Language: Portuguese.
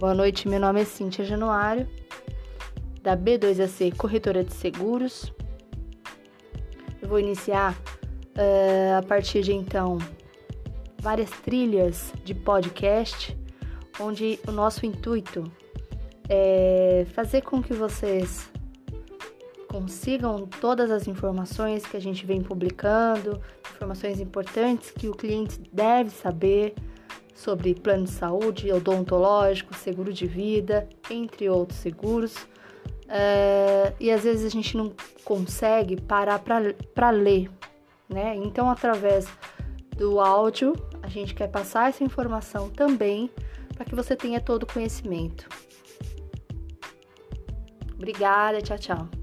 Boa noite, meu nome é Cíntia Januário, da B2AC Corretora de Seguros. Eu vou iniciar uh, a partir de então várias trilhas de podcast, onde o nosso intuito é fazer com que vocês consigam todas as informações que a gente vem publicando, informações importantes que o cliente deve saber sobre plano de saúde, odontológico, seguro de vida, entre outros seguros. É, e às vezes a gente não consegue parar para ler, né? Então, através do áudio, a gente quer passar essa informação também para que você tenha todo o conhecimento. Obrigada, tchau, tchau.